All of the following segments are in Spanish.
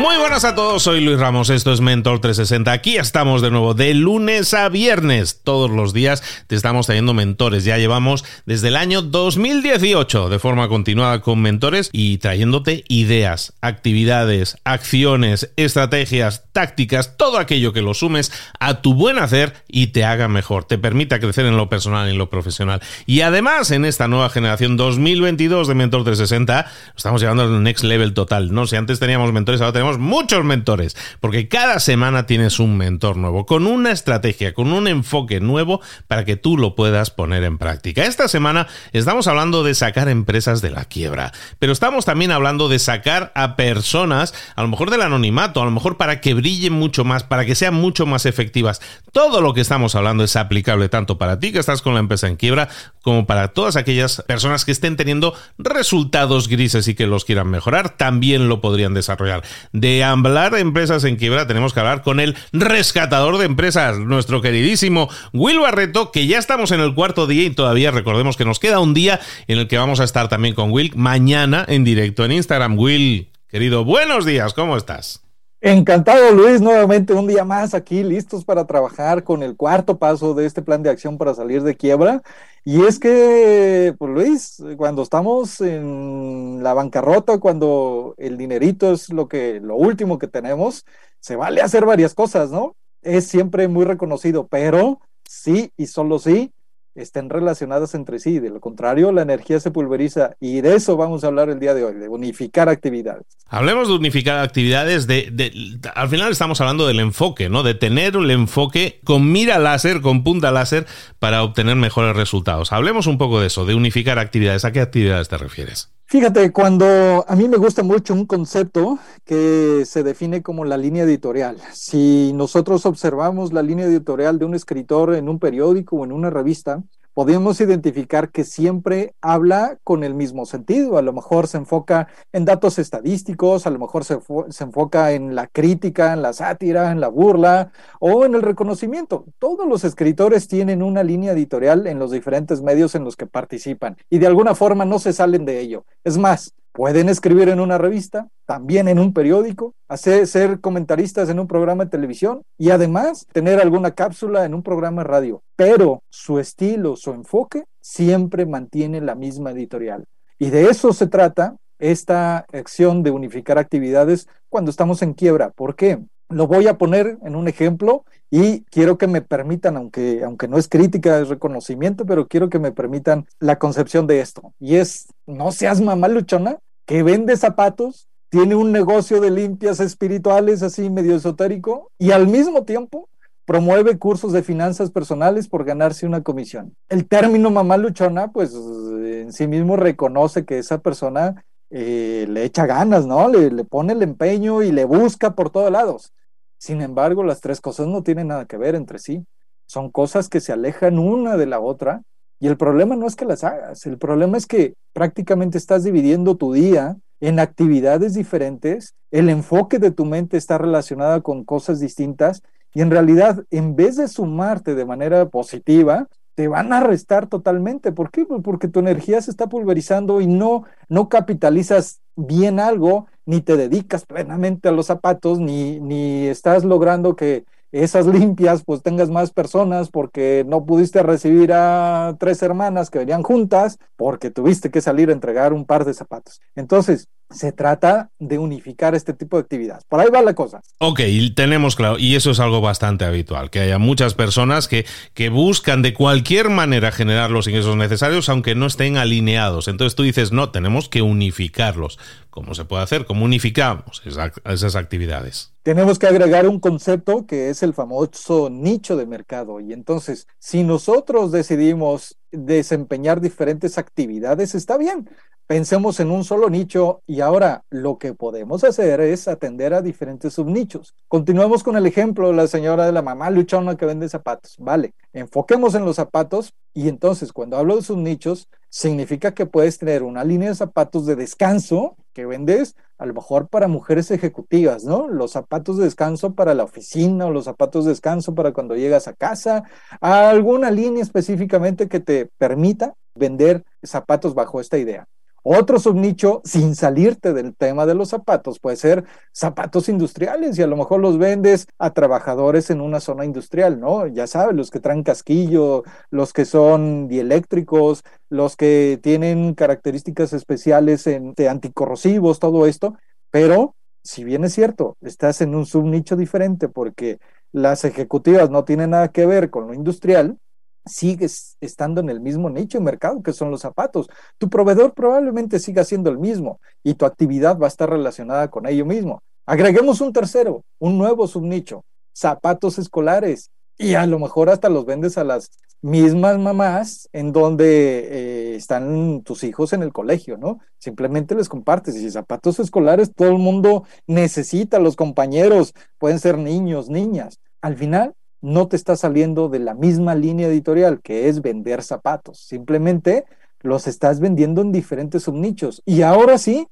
Muy buenas a todos, soy Luis Ramos, esto es Mentor 360. Aquí estamos de nuevo, de lunes a viernes. Todos los días te estamos trayendo mentores. Ya llevamos desde el año 2018 de forma continuada con mentores y trayéndote ideas, actividades, acciones, estrategias, tácticas, todo aquello que lo sumes a tu buen hacer y te haga mejor, te permita crecer en lo personal y en lo profesional. Y además, en esta nueva generación 2022 de Mentor 360, estamos llegando al next level total. No, si antes teníamos mentores, ahora tenemos muchos mentores, porque cada semana tienes un mentor nuevo, con una estrategia, con un enfoque nuevo para que tú lo puedas poner en práctica. Esta semana estamos hablando de sacar empresas de la quiebra, pero estamos también hablando de sacar a personas, a lo mejor del anonimato, a lo mejor para que brillen mucho más, para que sean mucho más efectivas. Todo lo que estamos hablando es aplicable tanto para ti que estás con la empresa en quiebra, como para todas aquellas personas que estén teniendo resultados grises y que los quieran mejorar, también lo podrían desarrollar de hablar de empresas en quiebra, tenemos que hablar con el rescatador de empresas, nuestro queridísimo Will Barreto, que ya estamos en el cuarto día y todavía recordemos que nos queda un día en el que vamos a estar también con Will mañana en directo en Instagram. Will, querido, buenos días, ¿cómo estás? Encantado Luis, nuevamente un día más aquí, listos para trabajar con el cuarto paso de este plan de acción para salir de quiebra. Y es que, pues Luis, cuando estamos en la bancarrota, cuando el dinerito es lo que, lo último que tenemos, se vale hacer varias cosas, ¿no? Es siempre muy reconocido, pero sí y solo sí estén relacionadas entre sí. De lo contrario, la energía se pulveriza y de eso vamos a hablar el día de hoy, de unificar actividades. Hablemos de unificar actividades, de, al final estamos hablando del enfoque, ¿no? De tener el enfoque con mira láser, con punta láser, para obtener mejores resultados. Hablemos un poco de eso, de unificar actividades. ¿A qué actividades te refieres? Fíjate, cuando a mí me gusta mucho un concepto que se define como la línea editorial. Si nosotros observamos la línea editorial de un escritor en un periódico o en una revista, podemos identificar que siempre habla con el mismo sentido. A lo mejor se enfoca en datos estadísticos, a lo mejor se, se, enfoca en la crítica, en la sátira, en la burla o en el reconocimiento. Todos los escritores tienen una línea editorial en los diferentes medios en los que participan y de alguna forma no se salen de ello. Es más, Pueden escribir en una revista, también en un periódico, hacer, ser comentaristas en un programa de televisión y además tener alguna cápsula en un programa de radio. Pero su estilo, su enfoque, siempre mantiene la misma editorial. Y de eso se trata esta acción de unificar actividades cuando estamos en quiebra. ¿Por qué? Lo voy a poner en un ejemplo y quiero que me permitan, aunque, aunque no es crítica, es reconocimiento, pero quiero que me permitan la concepción de esto. Y es, no seas mamá luchona, que vende zapatos, tiene un negocio de limpias espirituales así medio esotérico y al mismo tiempo promueve cursos de finanzas personales por ganarse una comisión. El término mamá luchona, pues en sí mismo reconoce que esa persona eh, le echa ganas, ¿no? Le, le, pone el empeño y le busca por todos lados. Sin embargo, las tres cosas no tienen nada que ver entre sí. Son cosas que se alejan una de la otra. Y el problema no es que las hagas, el problema es que prácticamente estás dividiendo tu día en actividades diferentes, el enfoque de tu mente está relacionado con cosas distintas y en realidad en vez de sumarte de manera positiva, te van a restar totalmente. ¿Por qué? Porque tu energía se está pulverizando y no, no capitalizas bien algo, ni te dedicas plenamente a los zapatos, ni, ni estás logrando que esas limpias pues tengas más personas porque no pudiste recibir a tres hermanas que venían juntas porque tuviste que salir a entregar un par de zapatos. Entonces, se trata de unificar este tipo de actividades. Por ahí va la cosa. Ok, tenemos claro, y eso es algo bastante habitual, que haya muchas personas que, que buscan de cualquier manera generar los ingresos necesarios aunque no estén alineados. Entonces tú dices, no, tenemos que unificarlos. ¿Cómo se puede hacer? ¿Cómo unificamos esas actividades? Tenemos que agregar un concepto que es el famoso nicho de mercado. Y entonces, si nosotros decidimos desempeñar diferentes actividades, está bien pensemos en un solo nicho y ahora lo que podemos hacer es atender a diferentes subnichos. Continuemos con el ejemplo de la señora de la mamá luchona que vende zapatos. Vale, enfoquemos en los zapatos y entonces cuando hablo de subnichos, significa que puedes tener una línea de zapatos de descanso que vendes a lo mejor para mujeres ejecutivas, ¿no? Los zapatos de descanso para la oficina o los zapatos de descanso para cuando llegas a casa, alguna línea específicamente que te permita vender zapatos bajo esta idea. Otro subnicho, sin salirte del tema de los zapatos, puede ser zapatos industriales y a lo mejor los vendes a trabajadores en una zona industrial, ¿no? Ya sabes, los que traen casquillo, los que son dieléctricos, los que tienen características especiales en, de anticorrosivos, todo esto, pero si bien es cierto, estás en un subnicho diferente porque las ejecutivas no tienen nada que ver con lo industrial, sigues estando en el mismo nicho de mercado que son los zapatos. Tu proveedor probablemente siga siendo el mismo y tu actividad va a estar relacionada con ello mismo. Agreguemos un tercero, un nuevo subnicho, zapatos escolares. Y a lo mejor hasta los vendes a las mismas mamás en donde eh, están tus hijos en el colegio, ¿no? Simplemente les compartes. Y zapatos escolares, todo el mundo necesita, los compañeros, pueden ser niños, niñas. Al final, no te está saliendo de la misma línea editorial que es vender zapatos. Simplemente los estás vendiendo en diferentes subnichos. Y ahora sí,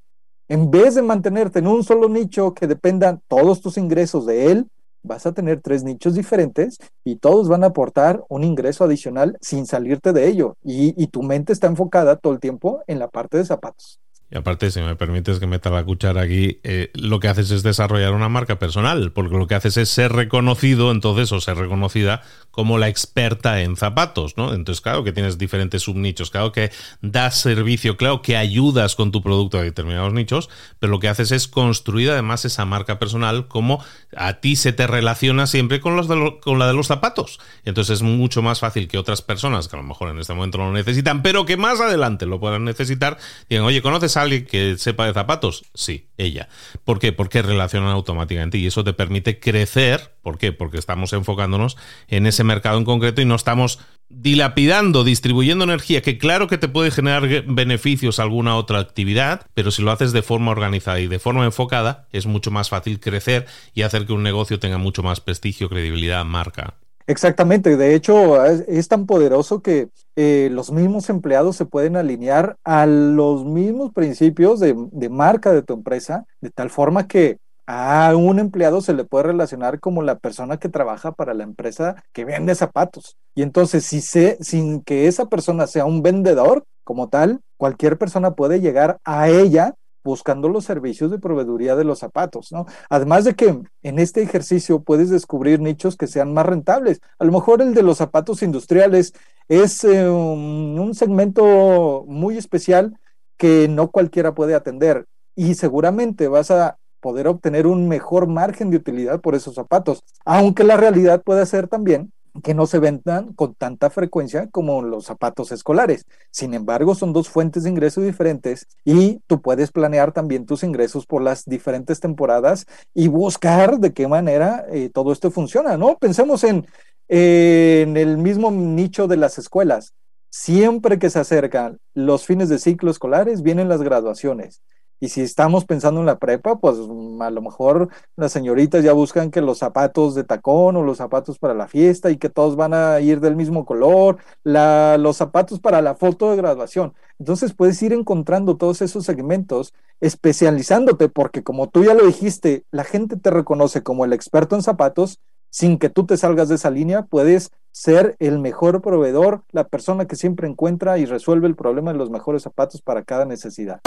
en vez de mantenerte en un solo nicho que dependan todos tus ingresos de él, vas a tener tres nichos diferentes y todos van a aportar un ingreso adicional sin salirte de ello. Y, y tu mente está enfocada todo el tiempo en la parte de zapatos. Y aparte, si me permites que meta la cuchara aquí, eh, lo que haces es desarrollar una marca personal, porque lo que haces es ser reconocido, entonces, o ser reconocida como la experta en zapatos, ¿no? Entonces, claro que tienes diferentes subnichos, claro que das servicio, claro que ayudas con tu producto a determinados nichos, pero lo que haces es construir además esa marca personal como a ti se te relaciona siempre con, los con la de los zapatos. Entonces es mucho más fácil que otras personas, que a lo mejor en este momento no lo necesitan, pero que más adelante lo puedan necesitar, digan, oye, ¿conoces alguien que sepa de zapatos? Sí, ella. ¿Por qué? Porque relacionan automáticamente y eso te permite crecer. ¿Por qué? Porque estamos enfocándonos en ese mercado en concreto y no estamos dilapidando, distribuyendo energía, que claro que te puede generar beneficios a alguna otra actividad, pero si lo haces de forma organizada y de forma enfocada, es mucho más fácil crecer y hacer que un negocio tenga mucho más prestigio, credibilidad, marca. Exactamente, de hecho es, tan poderoso que eh, los mismos empleados se pueden alinear a los mismos principios de, de, marca de tu empresa, de tal forma que a un empleado se le puede relacionar como la persona que trabaja para la empresa que vende zapatos. Y entonces, si se, sin que esa persona sea un vendedor como tal, cualquier persona puede llegar a ella buscando los servicios de proveeduría de los zapatos, ¿no? Además de que en este ejercicio puedes descubrir nichos que sean más rentables. A lo mejor el de los zapatos industriales es eh, un, segmento muy especial que no cualquiera puede atender y seguramente vas a poder obtener un mejor margen de utilidad por esos zapatos, aunque la realidad puede ser también que no se vendan con tanta frecuencia como los zapatos escolares. Sin embargo, son dos fuentes de ingreso diferentes y tú puedes planear también tus ingresos por las diferentes temporadas y buscar de qué manera eh, todo esto funciona, ¿no? Pensemos en, en el mismo nicho de las escuelas. Siempre que se acercan los fines de ciclo escolares, vienen las graduaciones. Y si estamos pensando en la prepa, pues mm, a lo mejor las señoritas ya buscan que los zapatos de tacón o los zapatos para la fiesta y que todos van a ir del mismo color, los zapatos para la foto de graduación. Entonces puedes ir encontrando todos esos segmentos, especializándote, porque como tú ya lo dijiste, la gente te reconoce como el experto en zapatos, sin que tú te salgas de esa línea, puedes ser el mejor proveedor, la persona que siempre encuentra y resuelve el problema de los mejores zapatos para cada necesidad.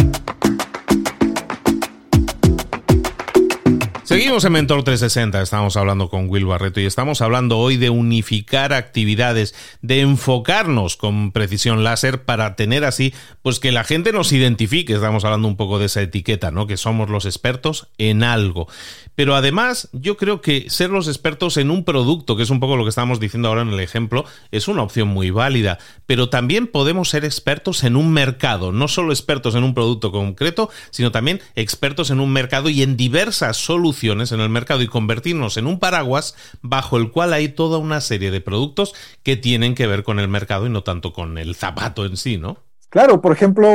Seguimos en Mentor 360, estamos hablando con Will Barreto y estamos hablando hoy de unificar actividades, de enfocarnos con precisión láser para tener así, pues que la gente nos identifique, estamos hablando un poco de esa etiqueta, ¿no? Que somos los expertos en algo. Pero además, yo creo que ser los expertos en un producto, que es un poco lo que estamos diciendo ahora en el ejemplo, es una opción muy válida. Pero también podemos ser expertos en un mercado, no solo expertos en un producto concreto, sino también expertos en un mercado y en diversas soluciones en el mercado y convertirnos en un paraguas bajo el cual hay toda una serie de productos que tienen que ver con el mercado y no tanto con el zapato en sí, ¿no? Claro, por ejemplo,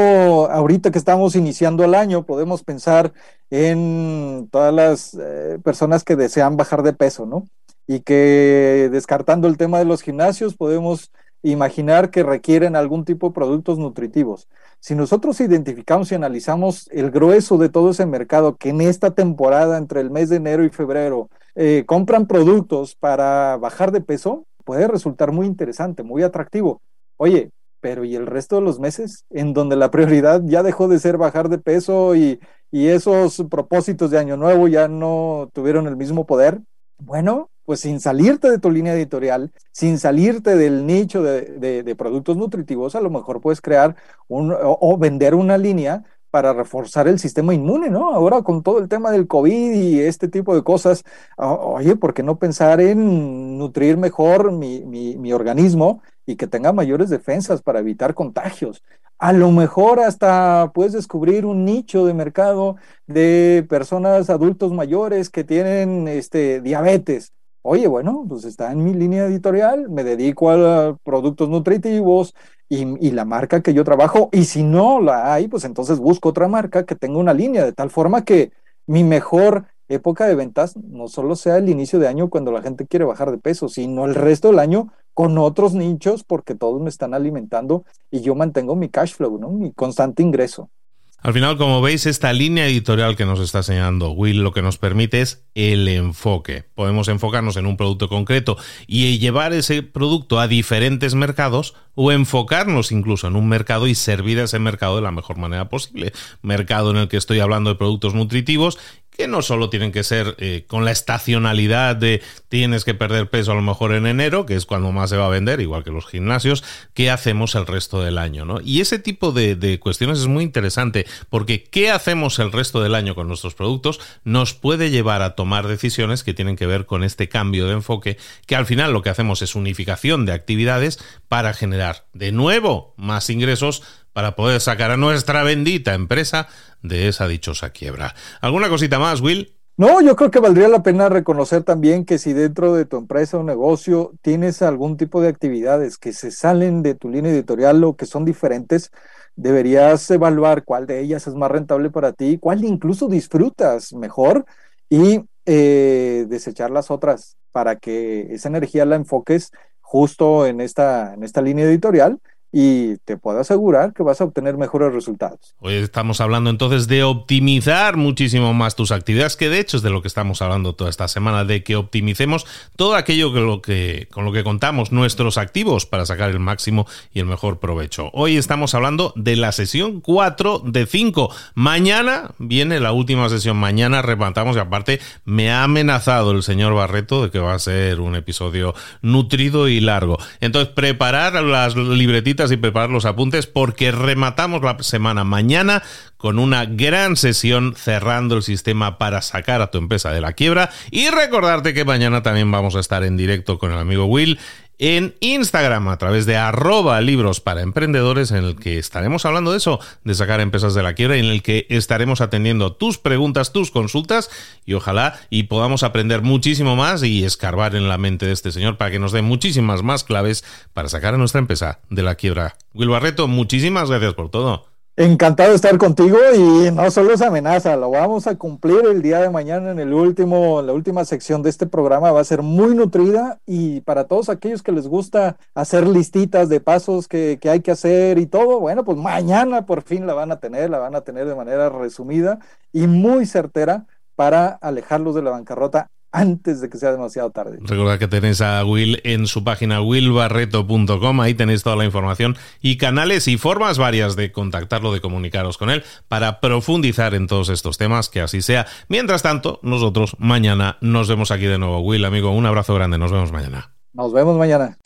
ahorita que estamos iniciando el año, podemos pensar en todas las eh, personas que desean bajar de peso, ¿no? Y que descartando el tema de los gimnasios, podemos imaginar que requieren algún tipo de productos nutritivos. Si nosotros identificamos y analizamos el grueso de todo ese mercado que en esta temporada, entre el mes de enero y febrero, eh, compran productos para bajar de peso, puede resultar muy interesante, muy atractivo. Oye, pero ¿y el resto de los meses en donde la prioridad ya dejó de ser bajar de peso y, esos propósitos de año nuevo ya no tuvieron el mismo poder? Bueno, pues sin salirte de tu línea editorial, sin salirte del nicho de, productos nutritivos, a lo mejor puedes crear un, o, vender una línea para reforzar el sistema inmune, ¿no? Ahora con todo el tema del COVID y este tipo de cosas, oye, ¿por qué no pensar en nutrir mejor mi, mi organismo y que tenga mayores defensas para evitar contagios. A lo mejor hasta puedes descubrir un nicho de mercado de personas adultos mayores que tienen este, diabetes. Oye, bueno, pues está en mi línea editorial, me dedico a productos nutritivos y, la marca que yo trabajo, y si no la hay, pues entonces busco otra marca que tenga una línea, de tal forma que mi mejor época de ventas no solo sea el inicio de año cuando la gente quiere bajar de peso, sino el resto del año con otros nichos porque todos me están alimentando y yo mantengo mi cash flow, ¿no? Mi constante ingreso. Al final, como veis, esta línea editorial que nos está enseñando Will lo que nos permite es el enfoque. Podemos enfocarnos en un producto concreto y llevar ese producto a diferentes mercados o enfocarnos incluso en un mercado y servir a ese mercado de la mejor manera posible. Mercado en el que estoy hablando de productos nutritivos que no solo tienen que ser eh, con la estacionalidad de tienes que perder peso a lo mejor en enero, que es cuando más se va a vender, igual que los gimnasios, ¿qué hacemos el resto del año? ¿no? Y ese tipo de, de cuestiones es muy interesante, porque qué hacemos el resto del año con nuestros productos nos puede llevar a tomar decisiones que tienen que ver con este cambio de enfoque, que al final lo que hacemos es unificación de actividades para generar de nuevo más ingresos para poder sacar a nuestra bendita empresa de esa dichosa quiebra. ¿Alguna cosita más, Will? No, yo creo que valdría la pena reconocer también que si dentro de tu empresa o negocio tienes algún tipo de actividades que se salen de tu línea editorial o que son diferentes, deberías evaluar cuál de ellas es más rentable para ti, cuál incluso disfrutas mejor y eh, desechar las otras para que esa energía la enfoques justo en esta, en esta línea editorial y te puedo asegurar que vas a obtener mejores resultados. Hoy estamos hablando entonces de optimizar muchísimo más tus actividades, que de hecho es de lo que estamos hablando toda esta semana, de que optimicemos todo aquello que lo que, con lo que contamos nuestros activos para sacar el máximo y el mejor provecho. Hoy estamos hablando de la sesión 4 de 5. Mañana viene la última sesión, mañana rematamos y aparte me ha amenazado el señor Barreto de que va a ser un episodio nutrido y largo. Entonces, preparar las libretitas y preparar los apuntes porque rematamos la semana mañana con una gran sesión cerrando el sistema para sacar a tu empresa de la quiebra. Y recordarte que mañana también vamos a estar en directo con el amigo Will en Instagram a través de arroba libros para emprendedores en el que estaremos hablando de eso, de sacar empresas de la quiebra en el que estaremos atendiendo tus preguntas, tus consultas y ojalá y podamos aprender muchísimo más y escarbar en la mente de este señor para que nos dé muchísimas más claves para sacar a nuestra empresa de la quiebra. Will Barreto, muchísimas gracias por todo. Encantado de estar contigo y no solo es amenaza, lo vamos a cumplir el día de mañana en el último, la última sección de este programa. Va a ser muy nutrida y para todos aquellos que les gusta hacer listitas de pasos que, que hay que hacer y todo, bueno, pues mañana por fin la van a tener, la van a tener de manera resumida y muy certera para alejarlos de la bancarrota antes de que sea demasiado tarde. Recuerda que tenéis a Will en su página willbarreto.com, ahí tenéis toda la información y canales y formas varias de contactarlo, de comunicaros con él para profundizar en todos estos temas, que así sea. Mientras tanto, nosotros mañana nos vemos aquí de nuevo. Will, amigo, un abrazo grande, nos vemos mañana. Nos vemos mañana.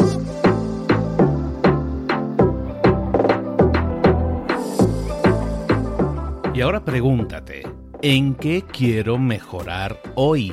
Y ahora pregúntate, ¿en qué quiero mejorar hoy?